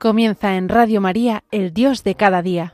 Comienza en Radio María, el Dios de cada día.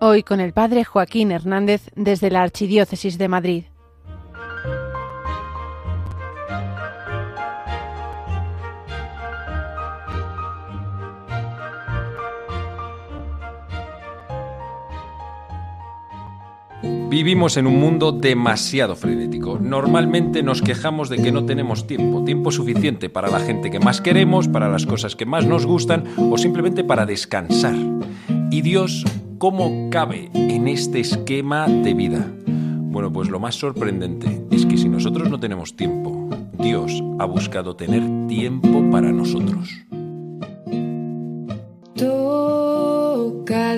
Hoy con el Padre Joaquín Hernández desde la Archidiócesis de Madrid. Vivimos en un mundo demasiado frenético. Normalmente nos quejamos de que no tenemos tiempo, tiempo suficiente para la gente que más queremos, para las cosas que más nos gustan o simplemente para descansar. ¿Y Dios cómo cabe en este esquema de vida? Bueno, pues lo más sorprendente es que si nosotros no tenemos tiempo, Dios ha buscado tener tiempo para nosotros. Toca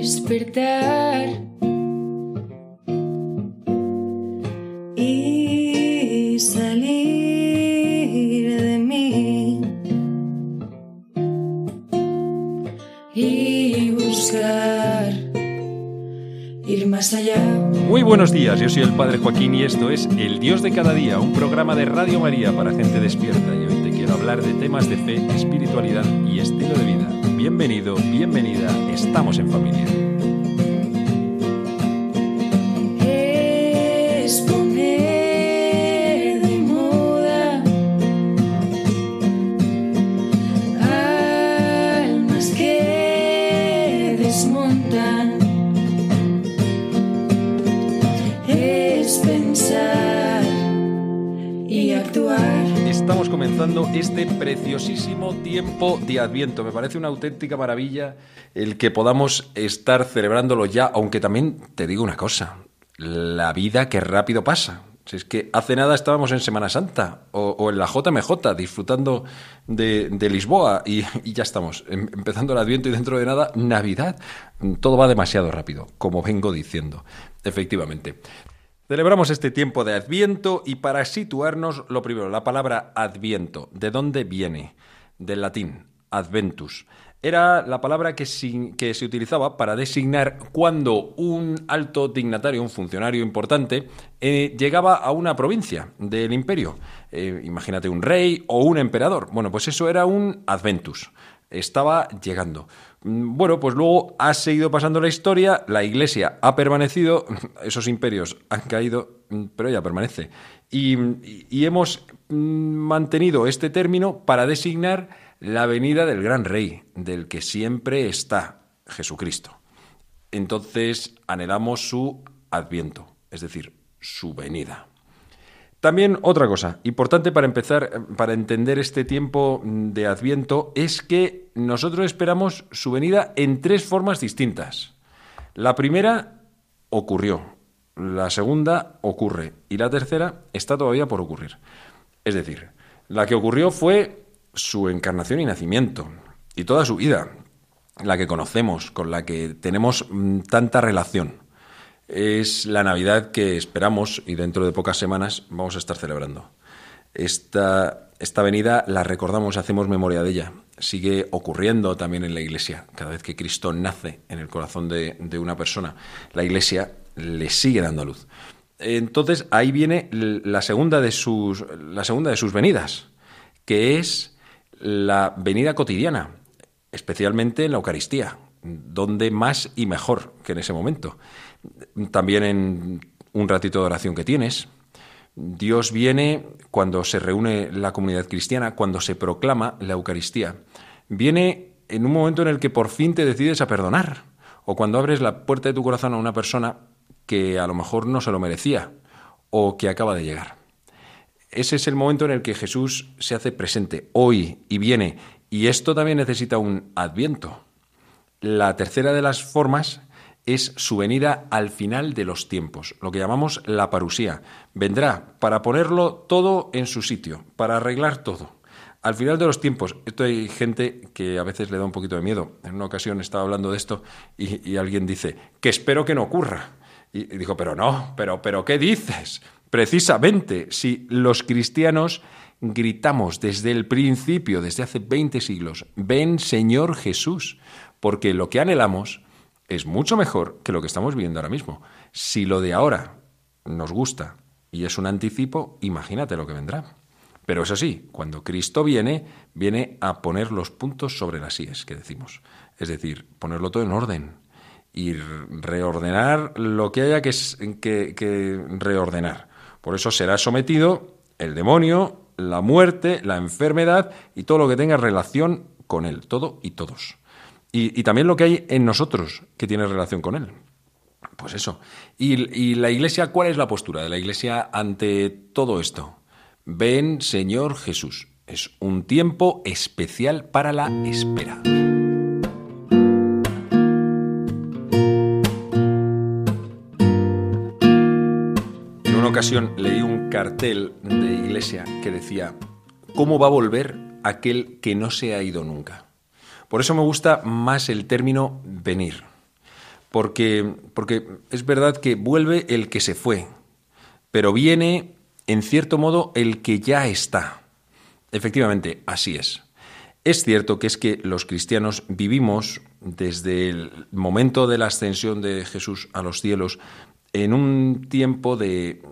despertar Muy buenos días, yo soy el Padre Joaquín y esto es El Dios de cada día, un programa de Radio María para gente despierta y hoy te quiero hablar de temas de fe, espiritualidad y estilo de vida. Bienvenido, bienvenida, estamos en familia. Este preciosísimo tiempo de Adviento. Me parece una auténtica maravilla el que podamos estar celebrándolo ya, aunque también te digo una cosa, la vida que rápido pasa. Si es que hace nada estábamos en Semana Santa o, en la JMJ disfrutando de, Lisboa y, y, ya estamos, em, empezando el Adviento y dentro de nada Navidad. Todo va demasiado rápido, como vengo diciendo. Efectivamente. Celebramos este tiempo de Adviento y para situarnos, lo primero, la palabra Adviento, ¿de dónde viene? Del latín, adventus. Era la palabra que, se utilizaba para designar cuando un alto dignatario, un funcionario importante, eh, llegaba a una provincia del imperio. Eh, imagínate un rey o un emperador. Bueno, pues eso era un adventus. Estaba llegando. Bueno, pues luego ha seguido pasando la historia, la Iglesia ha permanecido, esos imperios han caído, pero ella permanece. Y, hemos mm, mantenido este término para designar la venida del gran rey, del que siempre está Jesucristo. Entonces anhelamos su adviento, es decir, su venida. También otra cosa importante para empezar, para entender este tiempo de Adviento, es que nosotros esperamos su venida en tres formas distintas. La primera ocurrió, la segunda ocurre y la tercera está todavía por ocurrir. Es decir, la que ocurrió fue su encarnación y nacimiento y toda su vida, la que conocemos, con la que tenemos mm, tanta relación es la Navidad que esperamos y dentro de pocas semanas vamos a estar celebrando. Esta, esta venida la recordamos, hacemos memoria de ella. Sigue ocurriendo también en la Iglesia. Cada vez que Cristo nace en el corazón de, una persona, la Iglesia le sigue dando luz. Entonces ahí viene la segunda de sus, la segunda de sus venidas, que es la venida cotidiana, especialmente en la Eucaristía, donde más y mejor que en ese momento también en un ratito de oración que tienes. Dios viene cuando se reúne la comunidad cristiana, cuando se proclama la Eucaristía. Viene en un momento en el que por fin te decides a perdonar, o cuando abres la puerta de tu corazón a una persona que a lo mejor no se lo merecía, o que acaba de llegar. Ese es el momento en el que Jesús se hace presente hoy y viene, y esto también necesita un adviento. La tercera de las formas es su venida al final de los tiempos, lo que llamamos la parusía. Vendrá para ponerlo todo en su sitio, para arreglar todo. Al final de los tiempos, esto hay gente que a veces le da un poquito de miedo. En una ocasión estaba hablando de esto y, alguien dice, que espero que no ocurra. Y, y dijo, pero no, pero, pero, ¿qué dices? Precisamente, si los cristianos gritamos desde el principio, desde hace 20 siglos, ven Señor Jesús, porque lo que anhelamos es mucho mejor que lo que estamos viviendo ahora mismo. Si lo de ahora nos gusta y es un anticipo, imagínate lo que vendrá. Pero eso sí, cuando Cristo viene, viene a poner los puntos sobre las IES, que decimos. Es decir, ponerlo todo en orden y reordenar lo que haya que reordenar. Por eso será sometido el demonio, la muerte, la enfermedad y todo lo que tenga relación con él, todo y todos. Y, también lo que hay en nosotros que tiene relación con él. Pues eso. Y, la iglesia, ¿cuál es la postura de la iglesia ante todo esto? Ven, Señor Jesús. Es un tiempo especial para la espera. En una ocasión leí un cartel de iglesia que decía, ¿cómo va a volver aquel que no se ha ido nunca? Por eso me gusta más el término venir, porque, porque es verdad que vuelve el que se fue, pero viene, en cierto modo, el que ya está. Efectivamente, así es. Es cierto que es que los cristianos vivimos desde el momento de la ascensión de Jesús a los cielos en un tiempo de,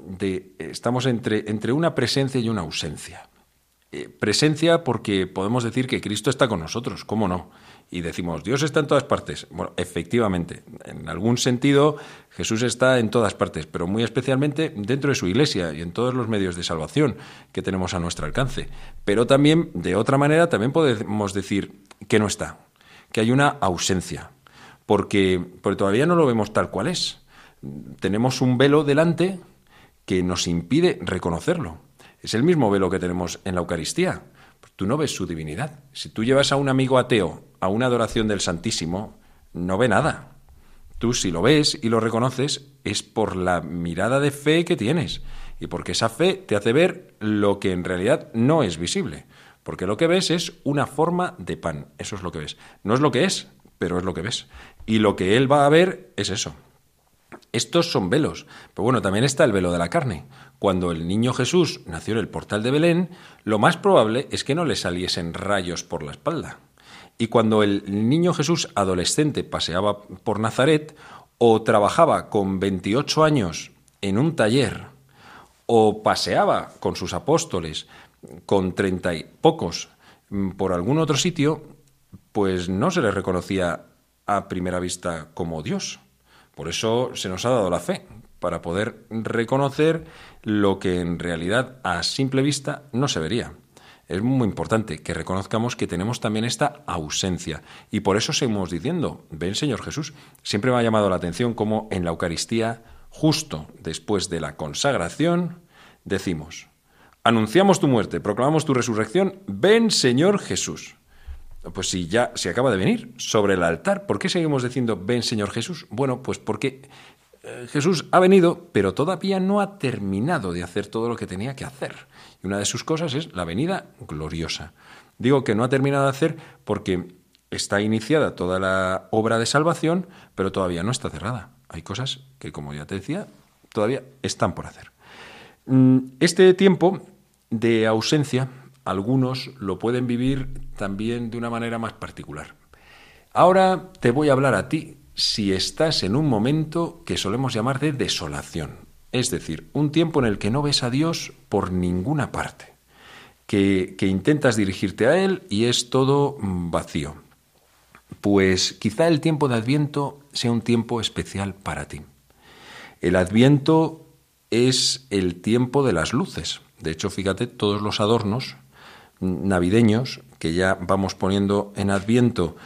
estamos entre, entre una presencia y una ausencia. Eh, presencia porque podemos decir que Cristo está con nosotros, ¿cómo no? Y decimos, Dios está en todas partes. Bueno, efectivamente, en algún sentido Jesús está en todas partes, pero muy especialmente dentro de su iglesia y en todos los medios de salvación que tenemos a nuestro alcance. Pero también, de otra manera, también podemos decir que no está, que hay una ausencia, porque, porque todavía no lo vemos tal cual es. Tenemos un velo delante que nos impide reconocerlo. Es el mismo velo que tenemos en la Eucaristía. Tú no ves su divinidad. Si tú llevas a un amigo ateo a una adoración del Santísimo, no ve nada. Tú si lo ves y lo reconoces es por la mirada de fe que tienes y porque esa fe te hace ver lo que en realidad no es visible. Porque lo que ves es una forma de pan. Eso es lo que ves. No es lo que es, pero es lo que ves. Y lo que él va a ver es eso. Estos son velos. Pero bueno, también está el velo de la carne. Cuando el niño Jesús nació en el portal de Belén, lo más probable es que no le saliesen rayos por la espalda. Y cuando el niño Jesús adolescente paseaba por Nazaret o trabajaba con 28 años en un taller o paseaba con sus apóstoles con treinta y pocos mm, por algún otro sitio, pues no se le reconocía a primera vista como Dios. Por eso se nos ha dado la fe, para poder reconocer lo que en realidad a simple vista no se vería. Es muy importante que reconozcamos que tenemos también esta ausencia. Y por eso seguimos diciendo, ven Señor Jesús. Siempre me ha llamado la atención cómo en la Eucaristía, justo después de la consagración, decimos, anunciamos tu muerte, proclamamos tu resurrección, ven Señor Jesús. Pues si ya se acaba de venir sobre el altar, ¿por qué seguimos diciendo ven Señor Jesús? Bueno, pues porque eh, Jesús ha venido, pero todavía no ha terminado de hacer todo lo que tenía que hacer. Y una de sus cosas es la venida gloriosa. Digo que no ha terminado de hacer porque está iniciada toda la obra de salvación, pero todavía no está cerrada. Hay cosas que, como ya te decía, todavía están por hacer. Mm, este tiempo de ausencia algunos lo pueden vivir también de una manera más particular. Ahora te voy a hablar a ti si estás en un momento que solemos llamar de desolación, es decir, un tiempo en el que no ves a Dios por ninguna parte, que, intentas dirigirte a Él y es todo vacío. Pues quizá el tiempo de Adviento sea un tiempo especial para ti. El Adviento es el tiempo de las luces. De hecho, fíjate, todos los adornos navideños que ya vamos poniendo en Adviento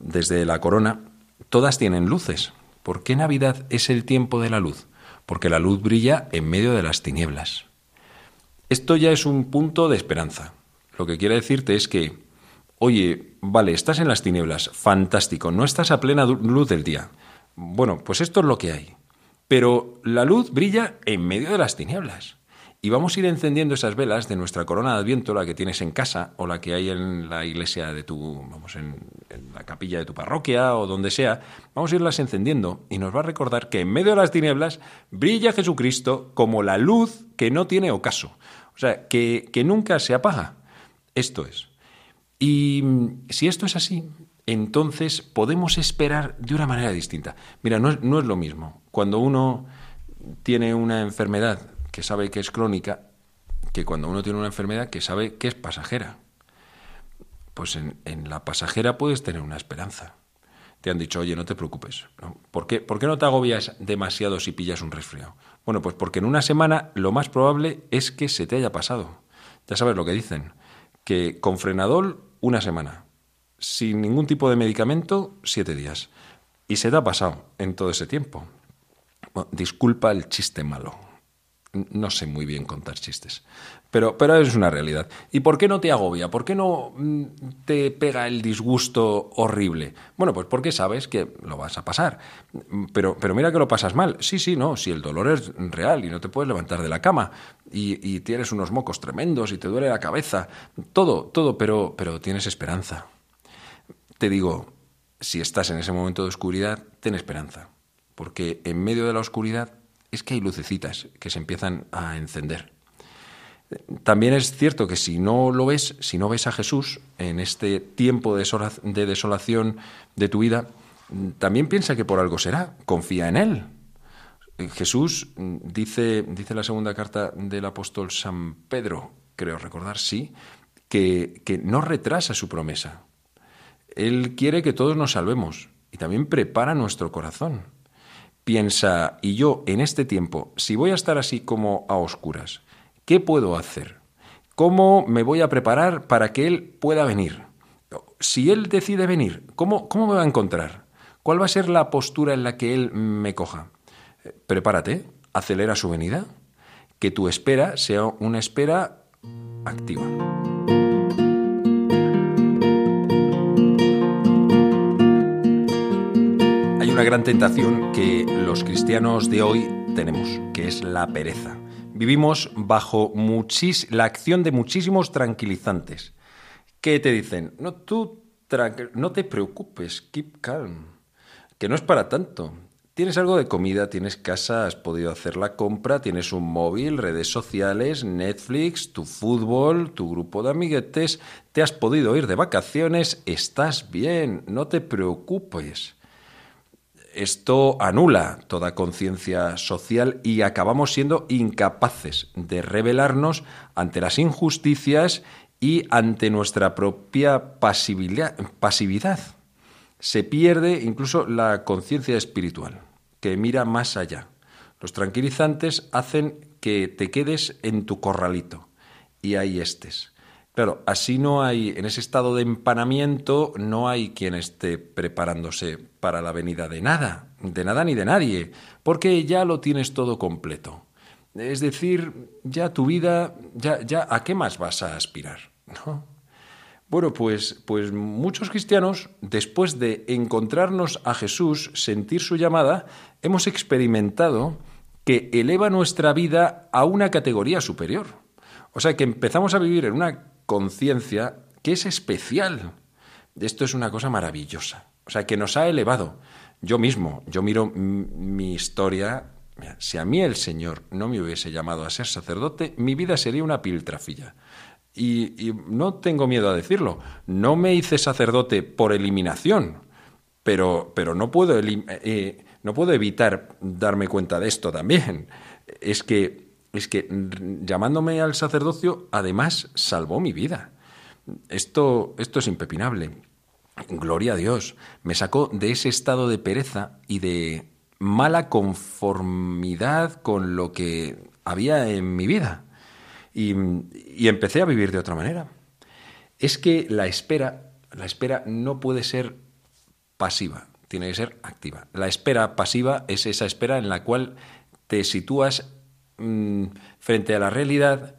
desde la corona, todas tienen luces. ¿Por qué Navidad es el tiempo de la luz? Porque la luz brilla en medio de las tinieblas. Esto ya es un punto de esperanza. Lo que quiere decirte es que, oye, vale, estás en las tinieblas, fantástico, no estás a plena luz del día. Bueno, pues esto es lo que hay. Pero la luz brilla en medio de las tinieblas. Y vamos a ir encendiendo esas velas de nuestra corona de Adviento, la que tienes en casa o la que hay en la iglesia de tu, vamos, en, la capilla de tu parroquia o donde sea. Vamos a irlas encendiendo y nos va a recordar que en medio de las tinieblas brilla Jesucristo como la luz que no tiene ocaso. O sea, que, que nunca se apaga. Esto es. Y si esto es así, entonces podemos esperar de una manera distinta. Mira, no no es lo mismo. Cuando uno tiene una enfermedad que sabe que es crónica, que cuando uno tiene una enfermedad que sabe que es pasajera. Pues en, la pasajera puedes tener una esperanza. Te han dicho, oye, no te preocupes. ¿Por, qué, ¿Por qué no te agobias demasiado si pillas un resfriado? Bueno, pues porque en una semana lo más probable es que se te haya pasado. Ya sabes lo que dicen, que con frenador una semana, sin ningún tipo de medicamento siete días. Y se te ha pasado en todo ese tiempo. disculpa el chiste malo. No sé muy bien contar chistes. Pero, pero es una realidad. ¿Y por qué no te agobia? ¿Por qué no mm, te pega el disgusto horrible? Bueno, pues porque sabes que lo vas a pasar. Pero, pero mira que lo pasas mal. Sí, sí, no. Si el dolor es real y no te puedes levantar de la cama y, y tienes unos mocos tremendos y te duele la cabeza. Todo, todo, pero, pero tienes esperanza. Te digo, si estás en ese momento de oscuridad, ten esperanza. Porque en medio de la oscuridad es que hay lucecitas que se empiezan a encender. También es cierto que si no lo ves, si no ves a Jesús en este tiempo de desolación de tu vida, también piensa que por algo será, confía en Él. Jesús dice, dice la segunda carta del apóstol San Pedro, creo recordar, sí, que, que no retrasa su promesa. Él quiere que todos nos salvemos y también prepara nuestro corazón. Piensa, y yo en este tiempo, si voy a estar así como a oscuras, ¿Qué puedo hacer? ¿Cómo me voy a preparar para que Él pueda venir? Si Él decide venir, ¿cómo, cómo me va a encontrar? ¿Cuál va a ser la postura en la que Él me coja? Prepárate, acelera su venida, que tu espera sea una espera activa. Tentación que los cristianos de hoy tenemos, que es la pereza vivimos bajo la acción de muchísimos tranquilizantes que te dicen, no, tú no te preocupes, keep calm, que no es para tanto. Tienes algo de comida, tienes casa, has podido hacer la compra, tienes un móvil, redes sociales, Netflix, tu fútbol, tu grupo de amiguetes, te has podido ir de vacaciones, estás bien, no te preocupes. Esto anula toda conciencia social y acabamos siendo incapaces de rebelarnos ante las injusticias y ante nuestra propia pasividad. Se pierde incluso la conciencia espiritual, que mira más allá. Los tranquilizantes hacen que te quedes en tu corralito y ahí estés. Claro, así no hay, en ese estado de empanamiento, no hay quien esté preparándose para la venida de nada, de nada ni de nadie, porque ya lo tienes todo completo. Es decir, ya tu vida, ya, ya, ¿a qué más vas a aspirar? ¿No? Bueno, pues, pues muchos cristianos, después de encontrarnos a Jesús, sentir su llamada, hemos experimentado que eleva nuestra vida a una categoría superior. O sea, que empezamos a vivir en una conciencia que es especial. Esto es una cosa maravillosa. O sea, que nos ha elevado. Yo mismo, yo miro mi historia. si a mí el Señor no me hubiese llamado a ser sacerdote, mi vida sería una piltrafilla. Y, no tengo miedo a decirlo. No me hice sacerdote por eliminación, pero, pero no, puedo eh, no puedo evitar darme cuenta de esto también. Es que es que llamándome al sacerdocio, además salvó mi vida. Esto, esto es impepinable. Gloria a Dios. Me sacó de ese estado de pereza y de mala conformidad con lo que había en mi vida. Y, y empecé a vivir de otra manera. Es que la espera, la espera no puede ser pasiva, tiene que ser activa. La espera pasiva es esa espera en la cual te sitúas Mm, frente a la realidad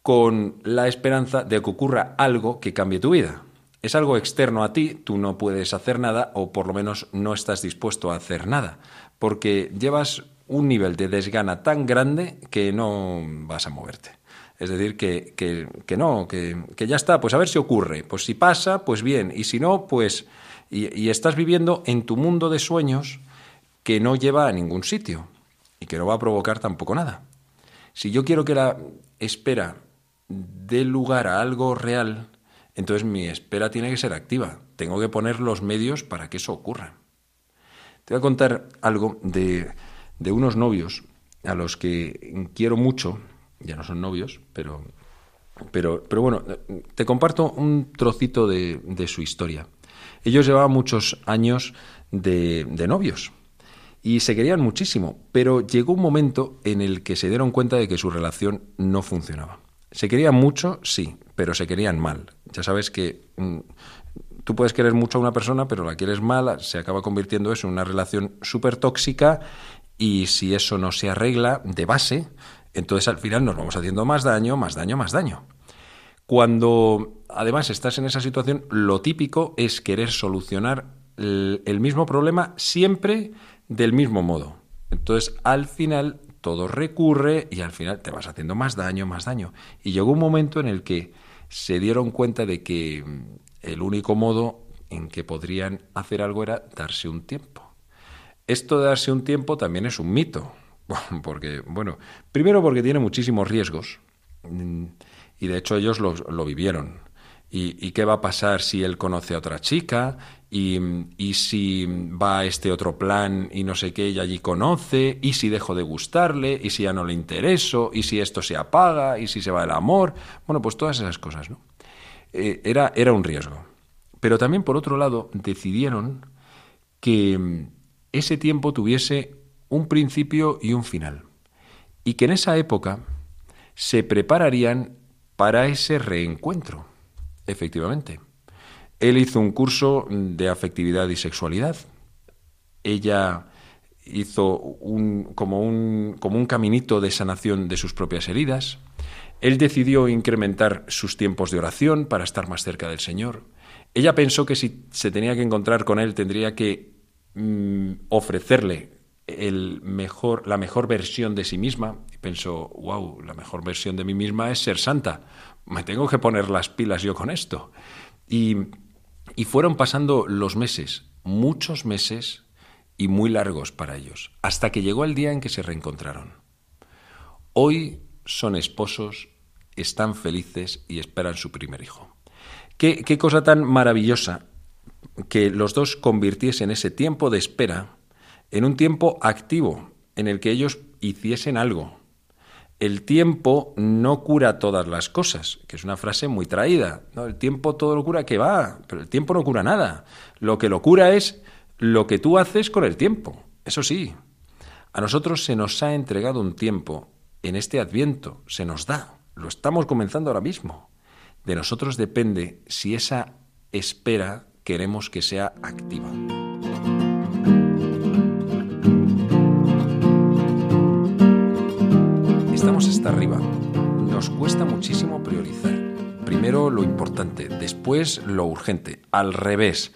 con la esperanza de que ocurra algo que cambie tu vida. Es algo externo a ti, tú no puedes hacer nada o por lo menos no estás dispuesto a hacer nada, porque llevas un nivel de desgana tan grande que no vas a moverte. Es decir, que, que, no, que, que, ya está, pues a ver si ocurre. Pues si pasa, pues bien, y si no, pues... Y estás viviendo en tu mundo de sueños que no lleva a ningún sitio y que no va a provocar tampoco nada. Si yo quiero que la espera dé lugar a algo real, entonces mi espera tiene que ser activa. Tengo que poner los medios para que eso ocurra. Te voy a contar algo de, unos novios a los que quiero mucho ya no son novios, pero, pero, pero bueno, te comparto un trocito de, de su historia. Ellos llevaban muchos años de, de novios y se querían muchísimo, pero llegó un momento en el que se dieron cuenta de que su relación no funcionaba. Se querían mucho, sí, pero se querían mal. Ya sabes que mm, tú puedes querer mucho a una persona, pero la quieres mal, se acaba convirtiendo eso en una relación súper tóxica y si eso no se arregla de base, entonces al final nos vamos haciendo más daño, más daño, más daño. Cuando además estás en esa situación, lo típico es querer solucionar el, el mismo problema siempre del mismo modo. Entonces al final todo recurre y al final te vas haciendo más daño, más daño. Y llegó un momento en el que se dieron cuenta de que el único modo en que podrían hacer algo era darse un tiempo. Esto de darse un tiempo también es un mito, porque, bueno, primero porque tiene muchísimos riesgos, mm, y de hecho ellos lo, lo vivieron. ¿Y, qué va a pasar si él conoce a otra chica? Y, ¿Y, si va a este otro plan y no sé qué, y allí conoce? ¿Y si dejo de gustarle? ¿Y si ya no le intereso? ¿Y si esto se apaga? ¿Y si se va el amor? Bueno, pues todas esas cosas, ¿no? Eh, era, era un riesgo. Pero también, por otro lado, decidieron que mm, ese tiempo tuviese un principio y un final. Y que en esa época se prepararían para ese reencuentro. Efectivamente. Él hizo un curso de afectividad y sexualidad. Ella hizo un, como, un, como un caminito de sanación de sus propias heridas. Él decidió incrementar sus tiempos de oración para estar más cerca del Señor. Ella pensó que si se tenía que encontrar con Él tendría que mm, ofrecerle el mejor, la mejor versión de sí misma. Pensó, wow, la mejor versión de mí misma es ser santa. Me tengo que poner las pilas yo con esto. Y, y fueron pasando los meses, muchos meses y muy largos para ellos, hasta que llegó el día en que se reencontraron. Hoy son esposos están felices y esperan su primer hijo. Qué, qué cosa tan maravillosa que los dos convirtiesen ese tiempo de espera en un tiempo activo, en el que ellos hiciesen algo. El tiempo no cura todas las cosas, que es una frase muy traída. ¿no? El tiempo todo lo cura que va, pero el tiempo no cura nada. Lo que lo cura es lo que tú haces con el tiempo. Eso sí, a nosotros se nos ha entregado un tiempo en este adviento, se nos da. Lo estamos comenzando ahora mismo. De nosotros depende si esa espera queremos que sea activa. Estamos hasta arriba. Nos cuesta muchísimo priorizar. Primero lo importante, después lo urgente. Al revés.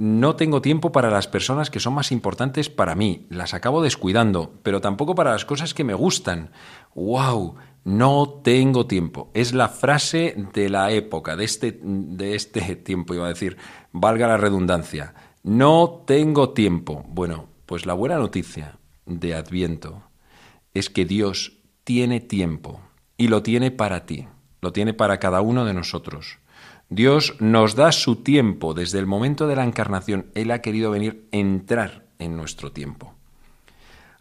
No tengo tiempo para las personas que son más importantes para mí. Las acabo descuidando, pero tampoco para las cosas que me gustan. ¡Wow! No tengo tiempo. Es la frase de la época, de este, de este tiempo, iba a decir, valga la redundancia. No tengo tiempo. Bueno, pues la buena noticia de Adviento es que Dios tiene tiempo y lo tiene para ti, lo tiene para cada uno de nosotros. Dios nos da su tiempo desde el momento de la encarnación. Él ha querido venir, entrar en nuestro tiempo.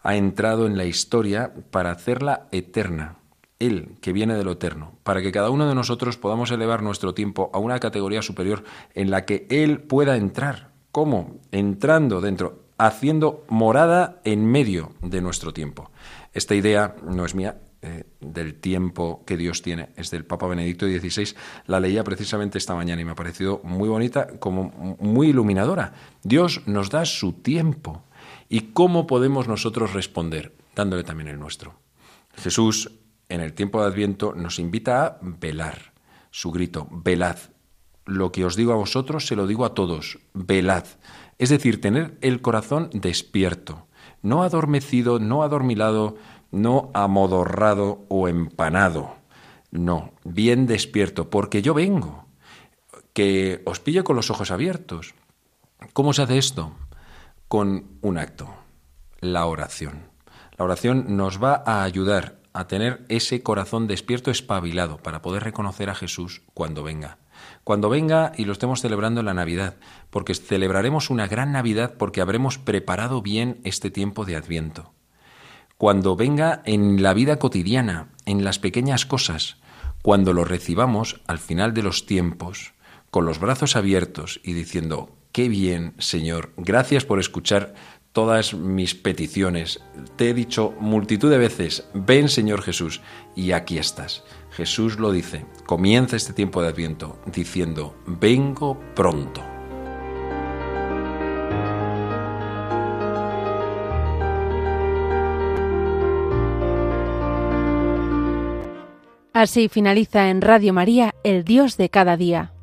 Ha entrado en la historia para hacerla eterna él, que viene de lo eterno, para que cada uno de nosotros podamos elevar nuestro tiempo a una categoría superior en la que Él pueda entrar. ¿Cómo? Entrando dentro, haciendo morada en medio de nuestro tiempo. Esta idea no es mía, eh, del tiempo que Dios tiene, es del Papa Benedicto XVI. La leía precisamente esta mañana y me ha parecido muy bonita, como muy iluminadora. Dios nos da su tiempo. ¿Y cómo podemos nosotros responder? Dándole también el nuestro. Jesús en el tiempo de Adviento nos invita a velar. Su grito, velad. Lo que os digo a vosotros se lo digo a todos, velad. Es decir, tener el corazón despierto, no adormecido, no adormilado, no amodorrado o empanado. No, bien despierto, porque yo vengo. Que os pille con los ojos abiertos. ¿Cómo se hace esto? Con un acto, la oración. La oración nos va a ayudar a tener ese corazón despierto, espabilado, para poder reconocer a Jesús cuando venga. Cuando venga y lo estemos celebrando en la Navidad, porque celebraremos una gran Navidad porque habremos preparado bien este tiempo de Adviento. Cuando venga en la vida cotidiana, en las pequeñas cosas, cuando lo recibamos al final de los tiempos, con los brazos abiertos y diciendo, qué bien, Señor, gracias por escuchar todas mis peticiones. Te he dicho multitud de veces, ven Señor Jesús, y aquí estás. Jesús lo dice, comienza este tiempo de adviento diciendo, vengo pronto. Así finaliza en Radio María, el Dios de cada día.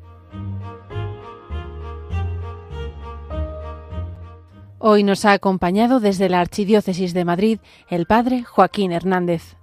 Hoy nos ha acompañado desde la Archidiócesis de Madrid el Padre Joaquín Hernández.